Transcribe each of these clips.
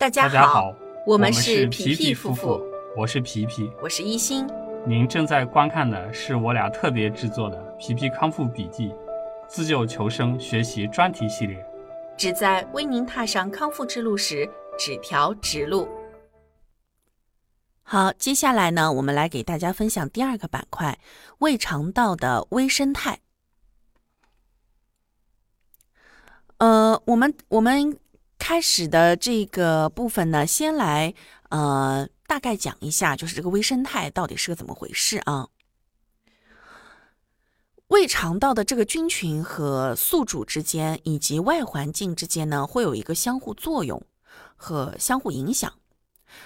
大家大家好，我们是是皮皮皮夫妇，我是皮皮。我是一心。您正在观看的是我俩特别制作的《皮皮康复笔记》自救求生学习专题系列。旨在为您踏上康复之路时指条直路。好，接下来呢，我们来给大家分享第二个板块——胃肠道的微生态。呃，我们我们开始的这个部分呢，先来呃大概讲一下，就是这个微生态到底是个怎么回事啊？胃肠道的这个菌群和宿主之间以及外环境之间呢，会有一个相互作用和相互影响。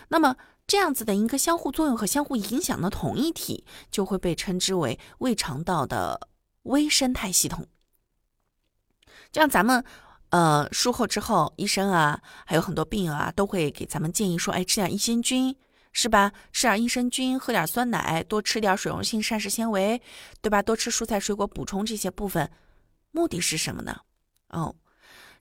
那么这样子的一个相互作用和相互影响的统一体，就会被称之为胃肠道的微生态系统。这样咱们呃术后之后，医生啊，还有很多病友啊，都会给咱们建议说，哎，吃点益生菌。是吧？吃点益生菌，喝点酸奶，多吃点水溶性膳食纤维，对吧？多吃蔬菜水果，补充这些部分，目的是什么呢？哦，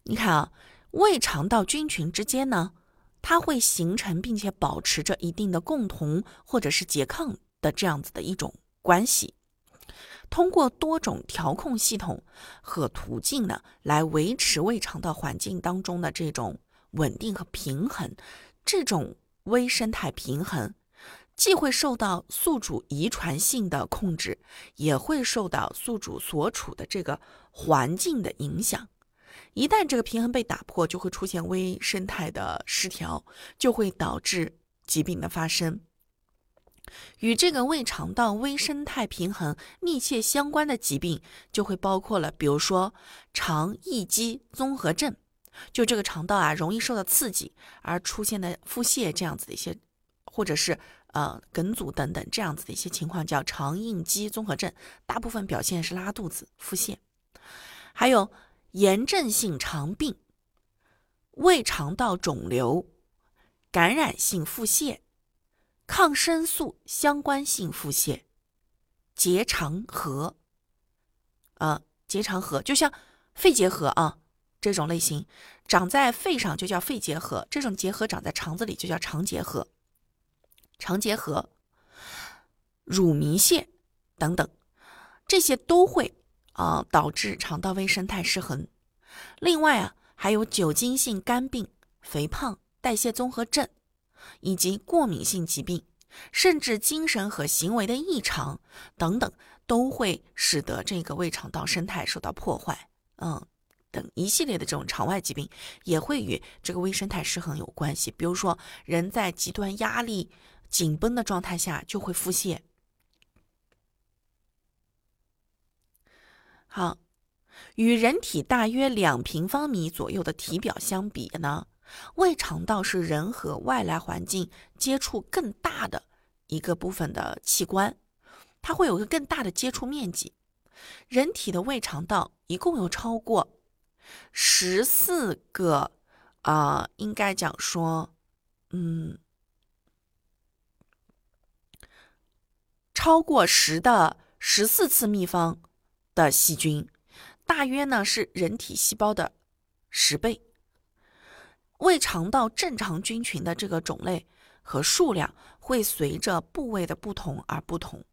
你看啊，胃肠道菌群之间呢，它会形成并且保持着一定的共同或者是拮抗的这样子的一种关系，通过多种调控系统和途径呢，来维持胃肠道环境当中的这种稳定和平衡，这种。微生态平衡既会受到宿主遗传性的控制，也会受到宿主所处的这个环境的影响。一旦这个平衡被打破，就会出现微生态的失调，就会导致疾病的发生。与这个胃肠道微生态平衡密切相关的疾病，就会包括了，比如说肠易激综合症。就这个肠道啊，容易受到刺激而出现的腹泻这样子的一些，或者是呃梗阻等等这样子的一些情况，叫肠应激综合症。大部分表现是拉肚子、腹泻，还有炎症性肠病、胃肠道肿瘤、感染性腹泻、抗生素相关性腹泻、结肠核，啊，结肠核就像肺结核啊。这种类型长在肺上就叫肺结核，这种结核长在肠子里就叫肠结核。肠结核、乳糜泻等等，这些都会啊导致肠道微生态失衡。另外啊，还有酒精性肝病、肥胖、代谢综合症，以及过敏性疾病，甚至精神和行为的异常等等，都会使得这个胃肠道生态受到破坏。嗯。等一系列的这种肠外疾病也会与这个微生态失衡有关系。比如说，人在极端压力、紧绷的状态下就会腹泻。好，与人体大约两平方米左右的体表相比呢，胃肠道是人和外来环境接触更大的一个部分的器官，它会有一个更大的接触面积。人体的胃肠道一共有超过。十四个啊，应该讲说，嗯，超过十的十四次秘方的细菌，大约呢是人体细胞的十倍。胃肠道正常菌群的这个种类和数量会随着部位的不同而不同。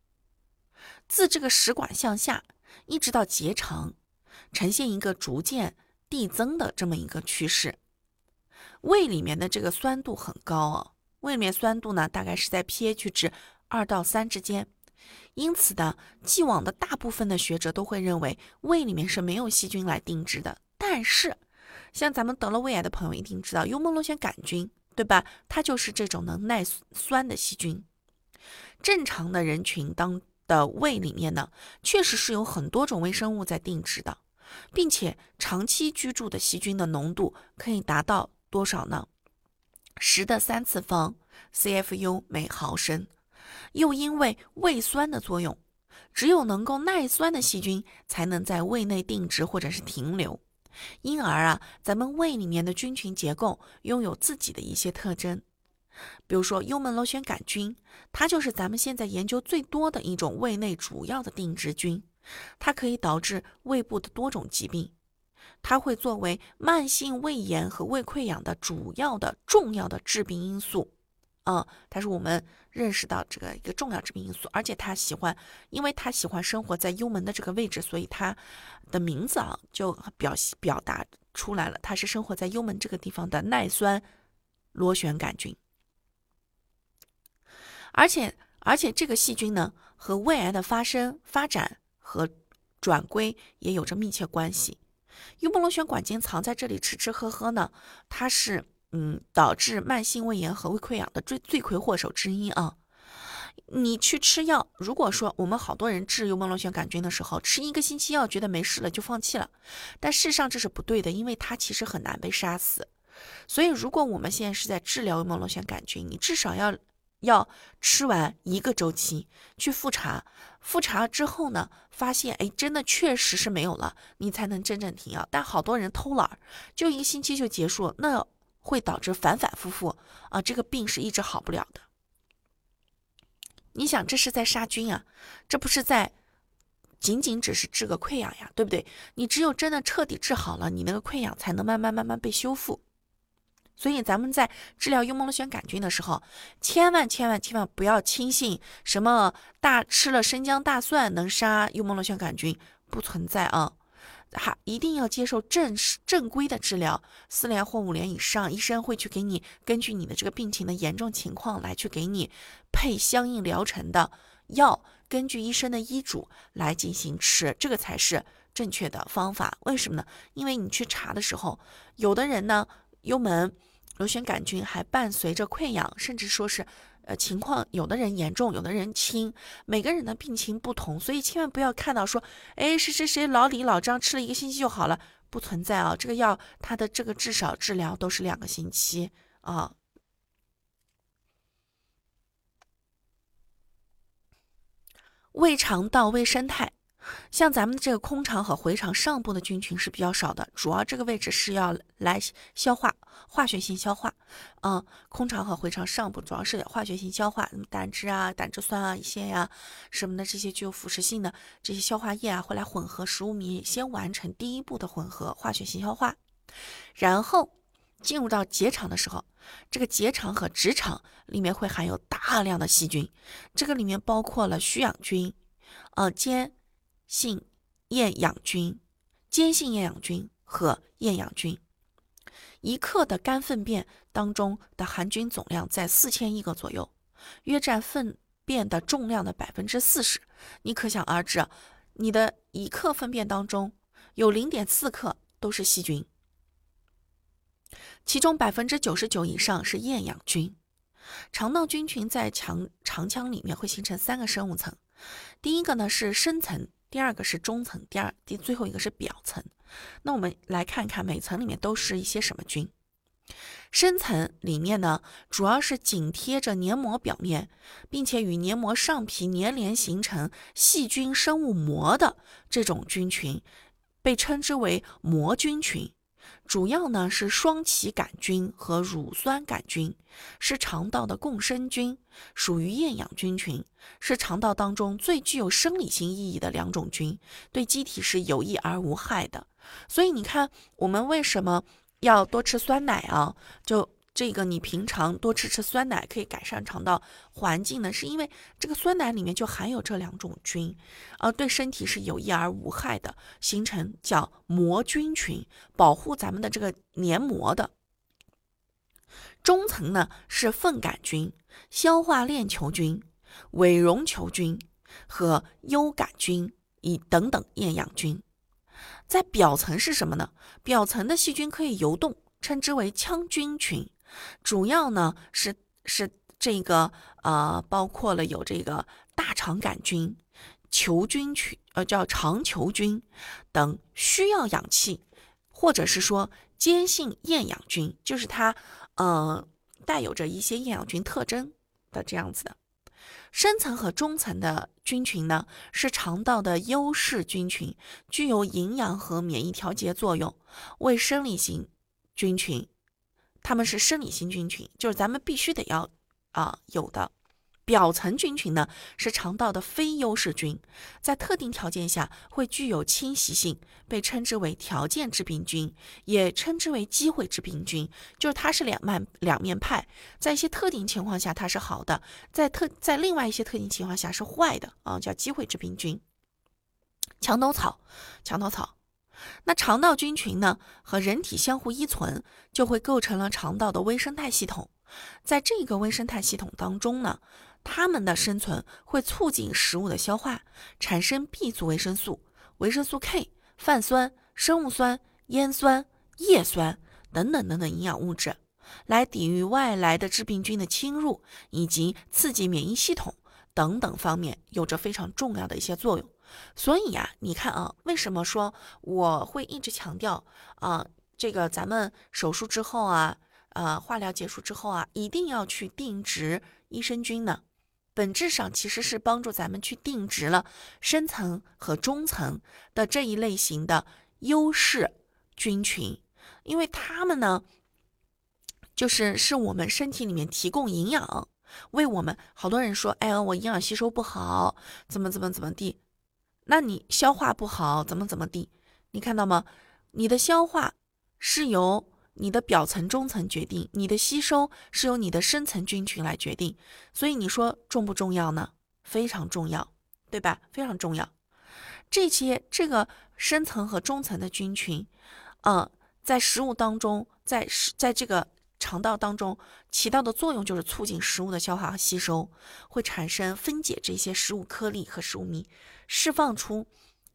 自这个食管向下，一直到结肠，呈现一个逐渐。递增的这么一个趋势，胃里面的这个酸度很高啊，胃里面酸度呢大概是在 pH 值二到三之间，因此呢，既往的大部分的学者都会认为胃里面是没有细菌来定植的。但是，像咱们得了胃癌的朋友一定知道幽门螺旋杆菌，对吧？它就是这种能耐酸的细菌。正常的人群当的胃里面呢，确实是有很多种微生物在定植的。并且长期居住的细菌的浓度可以达到多少呢？十的三次方 CFU 每毫升。又因为胃酸的作用，只有能够耐酸的细菌才能在胃内定植或者是停留。因而啊，咱们胃里面的菌群结构拥有自己的一些特征。比如说幽门螺旋杆菌，它就是咱们现在研究最多的一种胃内主要的定植菌。它可以导致胃部的多种疾病，它会作为慢性胃炎和胃溃疡的主要的重要的致病因素。嗯，它是我们认识到这个一个重要致命因素，而且它喜欢，因为它喜欢生活在幽门的这个位置，所以它的名字啊就表表达出来了，它是生活在幽门这个地方的耐酸螺旋杆菌。而且，而且这个细菌呢，和胃癌的发生、发展和转归也有着密切关系。幽门螺旋杆菌藏在这里吃吃喝喝呢，它是嗯导致慢性胃炎和胃溃疡的罪罪魁祸首之一啊。你去吃药，如果说我们好多人治幽门螺旋杆菌的时候，吃一个星期药觉得没事了就放弃了，但事实上这是不对的，因为它其实很难被杀死。所以，如果我们现在是在治疗幽门螺旋杆菌，你至少要。要吃完一个周期去复查，复查之后呢，发现哎，真的确实是没有了，你才能真正停药。但好多人偷懒，就一个星期就结束，那会导致反反复复啊，这个病是一直好不了的。你想，这是在杀菌啊，这不是在仅仅只是治个溃疡呀，对不对？你只有真的彻底治好了，你那个溃疡才能慢慢慢慢被修复。所以咱们在治疗幽门螺旋杆菌的时候，千万千万千万不要轻信什么大吃了生姜大蒜能杀幽门螺旋杆菌，不存在啊！哈，一定要接受正正规的治疗，四联或五联以上，医生会去给你根据你的这个病情的严重情况来去给你配相应疗程的药，根据医生的医嘱来进行吃，这个才是正确的方法。为什么呢？因为你去查的时候，有的人呢幽门。螺旋杆菌还伴随着溃疡，甚至说是，情况有的人严重，有的人轻，每个人的病情不同，所以千万不要看到说，哎，谁谁谁老李老张吃了一个星期就好了，不存在啊，这个药它的这个至少治疗都是两个星期啊。胃肠道微生态。像咱们这个空肠和回肠上部的菌群是比较少的，主要这个位置是要来消化，化学性消化。嗯，空肠和回肠上部主要是化学性消化，胆汁啊、胆汁酸啊、一些呀什么的这些具有腐蚀性的这些消化液啊，会来混合食物糜，先完成第一步的混合化学性消化，然后进入到结肠的时候，这个结肠和直肠里面会含有大量的细菌，这个里面包括了需氧菌，呃，间。性厌氧菌、间性厌氧菌和厌氧菌，一克的干粪便当中的含菌总量在四千亿个左右，约占粪便的重量的百分之四十。你可想而知，你的一克粪便当中有零点四克都是细菌，其中百分之九十九以上是厌氧菌。肠道菌群在肠肠腔里面会形成三个生物层，第一个呢是深层。第二个是中层，第二第最后一个是表层。那我们来看看每层里面都是一些什么菌。深层里面呢，主要是紧贴着黏膜表面，并且与黏膜上皮粘连形成细菌生物膜的这种菌群，被称之为膜菌群。主要呢是双歧杆菌和乳酸杆菌，是肠道的共生菌，属于厌氧菌群，是肠道当中最具有生理性意义的两种菌，对机体是有益而无害的。所以你看，我们为什么要多吃酸奶啊？就这个，你平常多吃吃酸奶可以改善肠道环境呢，是因为这个酸奶里面就含有这两种菌，呃，对身体是有益而无害的，形成叫膜菌群，保护咱们的这个黏膜的。中层呢是粪杆菌、消化链球菌、伪绒球菌和优杆菌以等等厌氧菌。在表层是什么呢？表层的细菌可以游动，称之为腔菌群。主要呢是是这个呃，包括了有这个大肠杆菌、球菌群，呃叫肠球菌等需要氧气，或者是说间性厌氧菌，就是它呃带有着一些厌氧菌特征的这样子的。深层和中层的菌群呢，是肠道的优势菌群，具有营养和免疫调节作用，为生理型菌群。他们是生理性菌群，就是咱们必须得要啊有的。表层菌群呢是肠道的非优势菌，在特定条件下会具有侵袭性，被称之为条件致病菌，也称之为机会致病菌。就是它是两面两面派，在一些特定情况下它是好的，在特在另外一些特定情况下是坏的啊，叫机会致病菌。墙头草，墙头草。那肠道菌群呢和人体相互依存，就会构成了肠道的微生态系统。在这个微生态系统当中呢。它们的生存会促进食物的消化，产生 B 族维生素、维生素 K、泛酸、生物酸、烟酸、叶酸等等等等营养物质，来抵御外来的致病菌的侵入，以及刺激免疫系统等等方面有着非常重要的一些作用。所以呀，你看啊，为什么说我会一直强调啊，这个咱们手术之后啊，呃，化疗结束之后啊，一定要去定植益生菌呢？本质上其实是帮助咱们去定植了深层和中层的这一类型的优势菌群，因为它们呢，就是是我们身体里面提供营养，为我们好多人说，哎呀，我营养吸收不好，怎么怎么怎么地，那你消化不好，怎么怎么地，你看到吗？你的消化是由。你的表层、中层决定，你的吸收是由你的深层菌群来决定，所以你说重不重要呢？非常重要，对吧？非常重要。这些这个深层和中层的菌群，嗯，在食物当中，在在这个肠道当中起到的作用就是促进食物的消化和吸收，会产生分解这些食物颗粒和食物糜，释放出。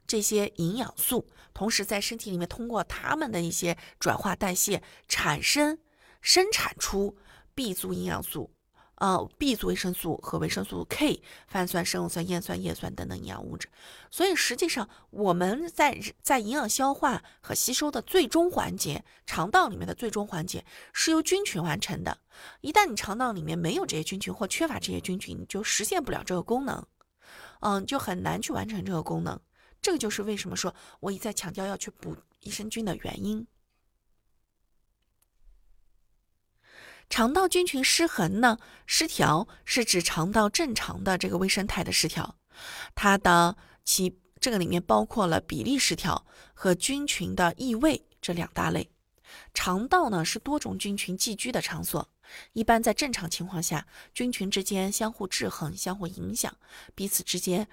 这些营养素，同时在身体里面通过它们的一些转化代谢，产生生产出 B 族营养素，呃，B 族维生素和维生素 K、泛酸、生物酸、烟酸、叶酸等等营养物质。所以实际上我们在在营养消化和吸收的最终环节，肠道里面的最终环节是由菌群完成的。一旦你肠道里面没有这些菌群或缺乏这些菌群，你就实现不了这个功能，嗯，就很难去完成这个功能。这个就是为什么说我一再强调要去补益生菌的原因。肠道菌群失衡呢？失调是指肠道正常的这个微生态的失调，它的其这个里面包括了比例失调和菌群的异位这两大类。肠道呢是多种菌群寄居的场所，一般在正常情况下，菌群之间相互制衡、相互影响，彼此之间。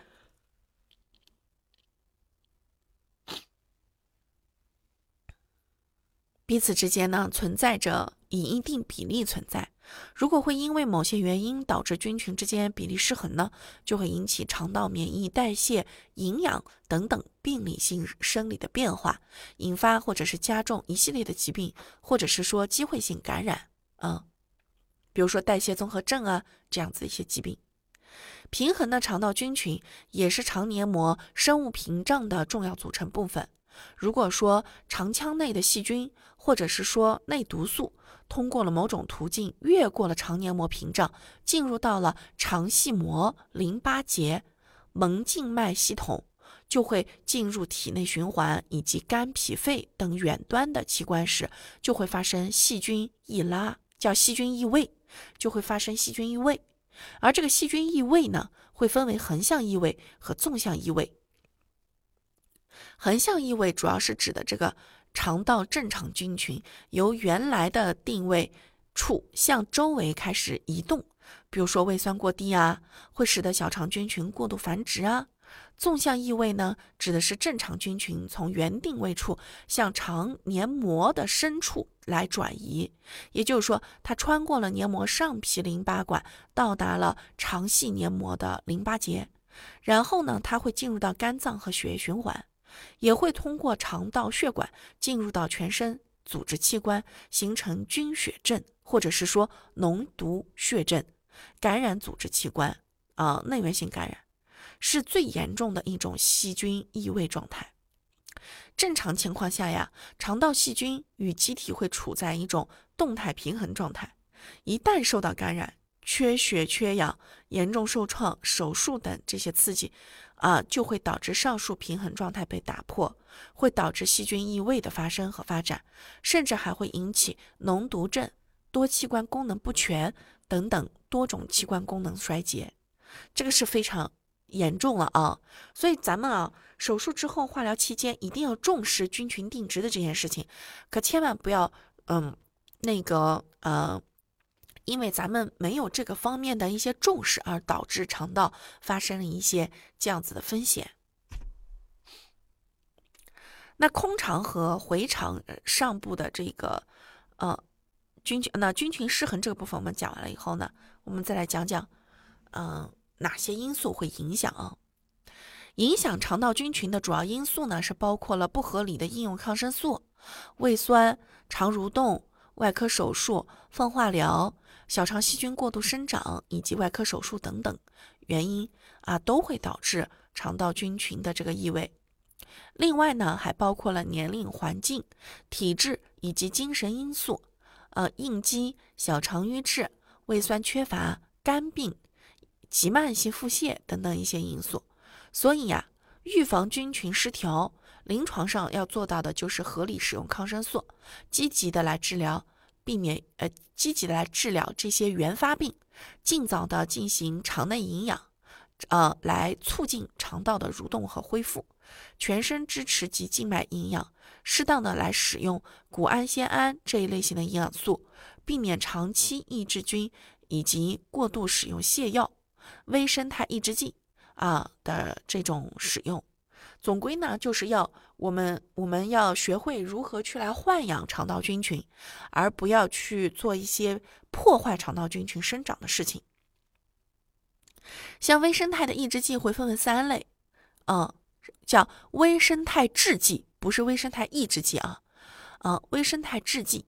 彼此之间呢存在着以一定比例存在。如果会因为某些原因导致菌群之间比例失衡呢，就会引起肠道免疫、代谢、营养等等病理性生理的变化，引发或者是加重一系列的疾病，或者是说机会性感染，嗯，比如说代谢综合症啊这样子一些疾病。平衡的肠道菌群也是肠黏膜生物屏障的重要组成部分。如果说肠腔内的细菌，或者是说内毒素，通过了某种途径越过了肠黏膜屏障，进入到了肠系膜、淋巴结、门静脉系统，就会进入体内循环以及肝、脾、肺等远端的器官时，就会发生细菌异拉，叫细菌异位，就会发生细菌异位。而这个细菌异位呢，会分为横向异位和纵向异位。横向异位主要是指的这个肠道正常菌群由原来的定位处向周围开始移动，比如说胃酸过低啊，会使得小肠菌群过度繁殖啊。纵向异位呢，指的是正常菌群从原定位处向肠黏膜的深处来转移，也就是说，它穿过了黏膜上皮淋巴管，到达了肠系黏膜的淋巴结，然后呢，它会进入到肝脏和血液循环。也会通过肠道血管进入到全身组织器官，形成菌血症，或者是说脓毒血症，感染组织器官。啊，内源性感染。是最严重的一种细菌异位状态。正常情况下呀，肠道细菌与机体会处在一种动态平衡状态，一旦受到感染。缺血、缺氧、严重受创、手术等这些刺激，啊，就会导致上述平衡状态被打破，会导致细菌异位的发生和发展，甚至还会引起脓毒症、多器官功能不全等等多种器官功能衰竭，这个是非常严重了啊。所以咱们啊，手术之后化疗期间一定要重视菌群定植的这件事情，可千万不要嗯那个呃。因为咱们没有这个方面的一些重视，而导致肠道发生了一些这样子的风险。那空肠和回肠上部的这个呃菌群，那菌群失衡这个部分我们讲完了以后呢，我们再来讲讲，嗯，哪些因素会影响？影响肠道菌群的主要因素呢，是包括了不合理的应用抗生素、胃酸、肠蠕动、外科手术、放化疗。小肠细菌过度生长以及外科手术等等原因啊，都会导致肠道菌群的这个异味。另外呢，还包括了年龄、环境、体质以及精神因素，呃，应激、小肠瘀滞、胃酸缺乏、肝病、急慢性腹泻等等一些因素。所以呀，预防菌群失调，临床上要做到的就是合理使用抗生素，积极的来治疗。避免呃，积极的来治疗这些原发病，尽早的进行肠内营养，呃，来促进肠道的蠕动和恢复，全身支持及静脉营养，适当的来使用谷氨酰胺这一类型的营养素，避免长期抑制菌以及过度使用泻药、微生态抑制剂啊的这种使用。总归呢，就是要我们我们要学会如何去来豢养肠道菌群，而不要去做一些破坏肠道菌群生长的事情。像微生态的抑制剂会分为三类，嗯，叫微生态制剂，不是微生态抑制剂啊，嗯，微生态制剂，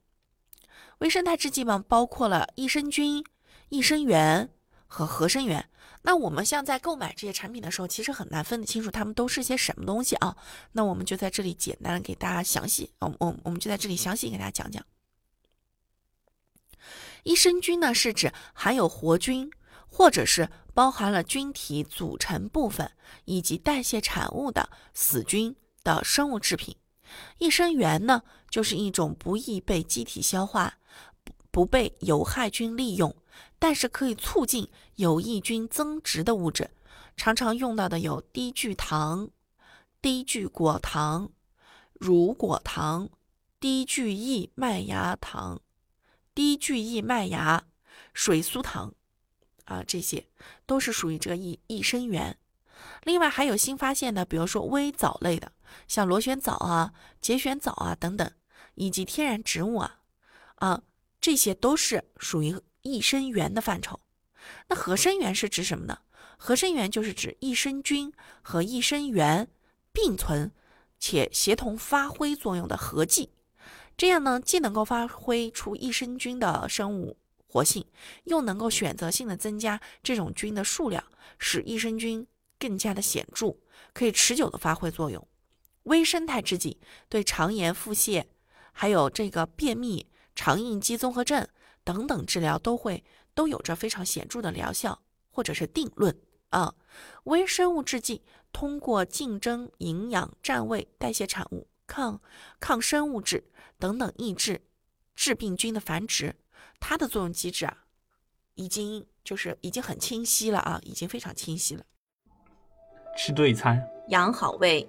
微生态制剂嘛，包括了益生菌、益生元和合生元。那我们像在购买这些产品的时候，其实很难分得清楚它们都是些什么东西啊。那我们就在这里简单给大家详细，我我我们就在这里详细给大家讲讲。益生菌呢，是指含有活菌或者是包含了菌体组成部分以及代谢产物的死菌的生物制品。益生元呢，就是一种不易被机体消化、不被有害菌利用。但是可以促进有益菌增殖的物质，常常用到的有低聚糖、低聚果糖、乳果糖、低聚异麦芽糖、低聚异麦芽、水苏糖，啊，这些都是属于这个益益生元。另外还有新发现的，比如说微藻类的，像螺旋藻啊、节旋藻啊等等，以及天然植物啊，啊，这些都是属于。益生元的范畴，那合生元是指什么呢？合生元就是指益生菌和益生元并存且协同发挥作用的合剂，这样呢，既能够发挥出益生菌的生物活性，又能够选择性的增加这种菌的数量，使益生菌更加的显著，可以持久的发挥作用。微生态制剂对肠炎、腹泻，还有这个便秘、肠应激综合症。等等治疗都会都有着非常显著的疗效或者是定论啊。微生物制剂通过竞争营养、占位、代谢产物、抗抗生物质等等抑制致病菌的繁殖，它的作用机制啊，已经就是已经很清晰了啊，已经非常清晰了。吃对餐，养好胃，